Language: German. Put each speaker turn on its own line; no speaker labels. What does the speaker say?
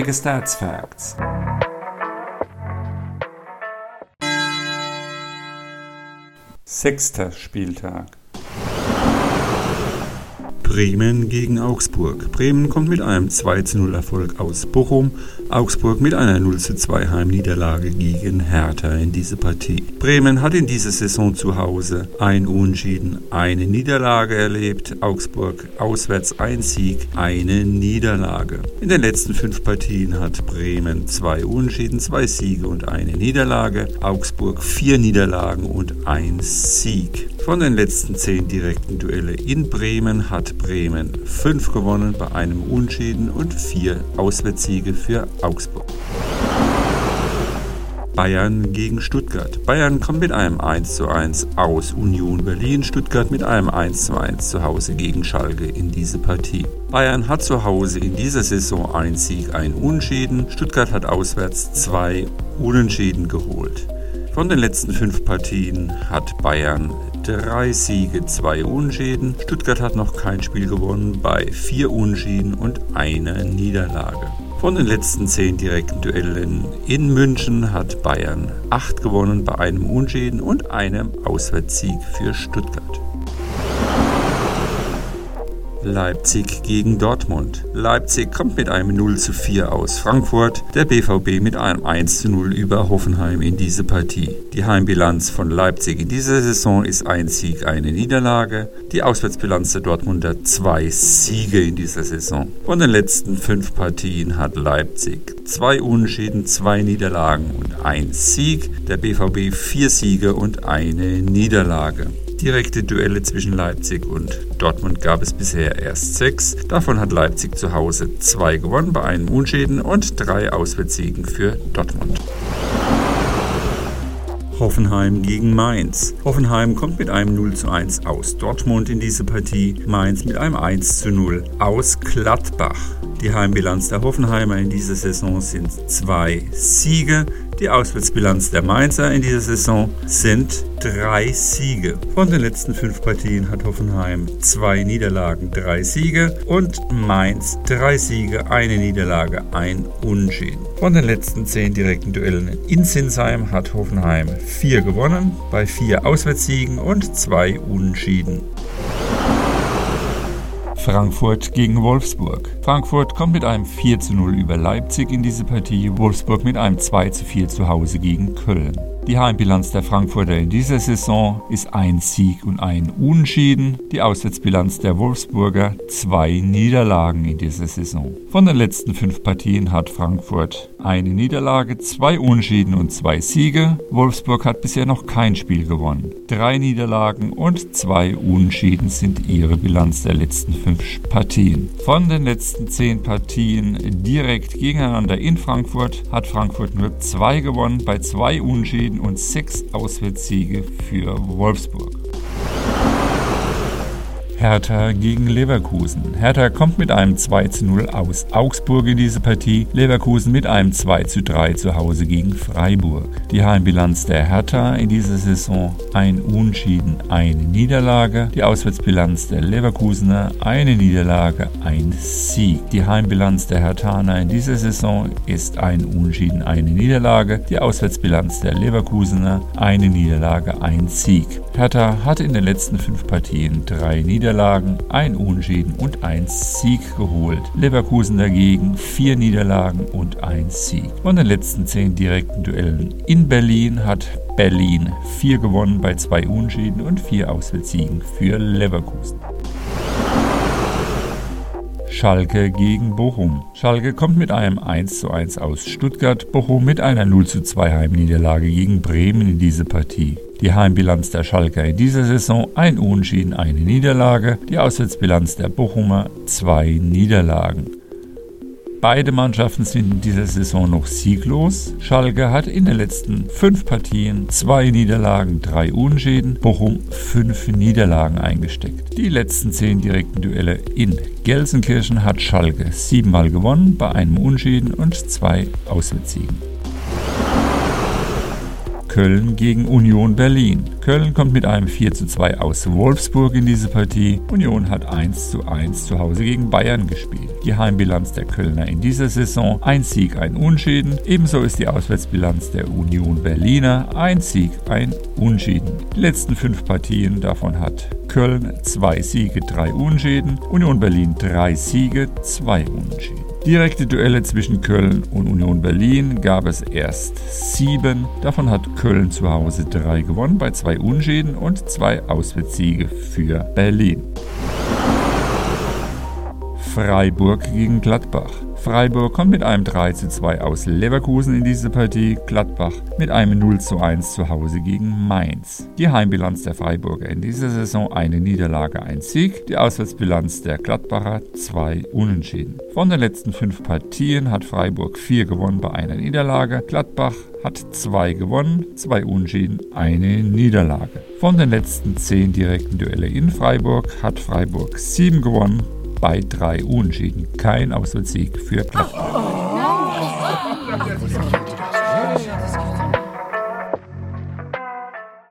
Schalke Stats Facts. Sechster Spieltag.
Bremen gegen Augsburg. Bremen kommt mit einem 2-0 Erfolg aus Bochum, Augsburg mit einer 0-2 Heimniederlage gegen Hertha in diese Partie. Bremen hat in dieser Saison zu Hause ein Unentschieden, eine Niederlage erlebt, Augsburg auswärts ein Sieg, eine Niederlage. In den letzten fünf Partien hat Bremen zwei Unentschieden, zwei Siege und eine Niederlage, Augsburg vier Niederlagen und ein Sieg. Von den letzten zehn direkten Duelle in Bremen hat Bremen fünf gewonnen bei einem Unschieden und vier Auswärtssiege für Augsburg. Bayern gegen Stuttgart. Bayern kommt mit einem 1:1 aus Union Berlin, Stuttgart mit einem 1:1 zu Hause gegen Schalke in diese Partie. Bayern hat zu Hause in dieser Saison ein Sieg, ein Unentschieden. Stuttgart hat auswärts zwei Unentschieden geholt. Von den letzten fünf Partien hat Bayern drei Siege, zwei Unschäden. Stuttgart hat noch kein Spiel gewonnen bei vier Unschäden und einer Niederlage. Von den letzten zehn direkten Duellen in München hat Bayern acht gewonnen bei einem Unschäden und einem Auswärtssieg für Stuttgart. Leipzig gegen Dortmund. Leipzig kommt mit einem 0 zu 4 aus Frankfurt, der BVB mit einem 1 zu 0 über Hoffenheim in diese Partie. Die Heimbilanz von Leipzig in dieser Saison ist ein Sieg, eine Niederlage. Die Auswärtsbilanz der Dortmunder zwei Siege in dieser Saison. Von den letzten fünf Partien hat Leipzig zwei Unentschieden, zwei Niederlagen und ein Sieg. Der BVB vier Siege und eine Niederlage. Direkte Duelle zwischen Leipzig und Dortmund gab es bisher erst sechs. Davon hat Leipzig zu Hause zwei gewonnen bei einem Unschäden und drei Auswärtssiegen für Dortmund. Hoffenheim gegen Mainz. Hoffenheim kommt mit einem 0 zu 1 aus Dortmund in diese Partie, Mainz mit einem 1 zu 0 aus Gladbach. Die Heimbilanz der Hoffenheimer in dieser Saison sind zwei Siege. Die Auswärtsbilanz der Mainzer in dieser Saison sind drei Siege. Von den letzten fünf Partien hat Hoffenheim zwei Niederlagen, drei Siege und Mainz drei Siege, eine Niederlage, ein Unentschieden. Von den letzten zehn direkten Duellen in Sinsheim hat Hoffenheim vier gewonnen, bei vier Auswärtssiegen und zwei Unentschieden. Frankfurt gegen Wolfsburg. Frankfurt kommt mit einem 4 zu 0 über Leipzig in diese Partie, Wolfsburg mit einem 2 zu 4 zu Hause gegen Köln. Die Heimbilanz der Frankfurter in dieser Saison ist ein Sieg und ein Unentschieden. Die Auswärtsbilanz der Wolfsburger zwei Niederlagen in dieser Saison. Von den letzten fünf Partien hat Frankfurt eine Niederlage, zwei Unentschieden und zwei Siege. Wolfsburg hat bisher noch kein Spiel gewonnen. Drei Niederlagen und zwei Unentschieden sind ihre Bilanz der letzten fünf Partien. Von den letzten zehn Partien direkt gegeneinander in Frankfurt hat Frankfurt nur zwei gewonnen bei zwei Unentschieden und sechs Auswärtssiege für Wolfsburg. Hertha gegen Leverkusen. Hertha kommt mit einem 2 zu 0 aus Augsburg in diese Partie, Leverkusen mit einem 2 zu 3 zu Hause gegen Freiburg. Die Heimbilanz der Hertha in dieser Saison ein Unschieden, eine Niederlage. Die Auswärtsbilanz der Leverkusener eine Niederlage, ein Sieg. Die Heimbilanz der Herthaner in dieser Saison ist ein Unschieden, eine Niederlage. Die Auswärtsbilanz der Leverkusener eine Niederlage, ein Sieg. Hertha hat in den letzten fünf Partien drei Niederlagen Niederlagen, ein Unentschieden und ein Sieg geholt. Leverkusen dagegen vier Niederlagen und ein Sieg. Von den letzten zehn direkten Duellen in Berlin hat Berlin vier gewonnen bei zwei Unentschieden und vier Auswärtssiegen für Leverkusen. Schalke gegen Bochum. Schalke kommt mit einem 1:1 aus Stuttgart, Bochum mit einer 0:2 Heimniederlage gegen Bremen in diese Partie. Die Heimbilanz der Schalker in dieser Saison ein Unentschieden, eine Niederlage. Die Auswärtsbilanz der Bochumer zwei Niederlagen. Beide Mannschaften sind in dieser Saison noch sieglos. Schalke hat in den letzten fünf Partien zwei Niederlagen, drei Unschäden, Bochum fünf Niederlagen eingesteckt. Die letzten zehn direkten Duelle in Gelsenkirchen hat Schalke siebenmal gewonnen, bei einem Unschäden und zwei Auswärtssiegen. Köln gegen Union Berlin. Köln kommt mit einem 4 zu 2 aus Wolfsburg in diese Partie. Union hat 1 zu 1 zu Hause gegen Bayern gespielt. Die Heimbilanz der Kölner in dieser Saison ein Sieg, ein Unschieden. Ebenso ist die Auswärtsbilanz der Union Berliner ein Sieg, ein Unschieden. Die letzten fünf Partien davon hat Köln zwei Siege, drei Unschäden, Union Berlin drei Siege, zwei Unschäden. Direkte Duelle zwischen Köln und Union Berlin gab es erst sieben. Davon hat Köln zu Hause drei gewonnen bei zwei Unschäden und zwei Auswärtssiege für Berlin. Freiburg gegen Gladbach. Freiburg kommt mit einem 3 zu 2 aus Leverkusen in diese Partie, Gladbach mit einem 0 zu 1 zu Hause gegen Mainz. Die Heimbilanz der Freiburger in dieser Saison eine Niederlage, ein Sieg, die Auswärtsbilanz der Gladbacher zwei Unentschieden. Von den letzten fünf Partien hat Freiburg vier gewonnen bei einer Niederlage, Gladbach hat zwei gewonnen, zwei Unentschieden, eine Niederlage. Von den letzten zehn direkten Duelle in Freiburg hat Freiburg sieben gewonnen, bei drei Unentschieden. Kein Auswärtssieg für Gladbach.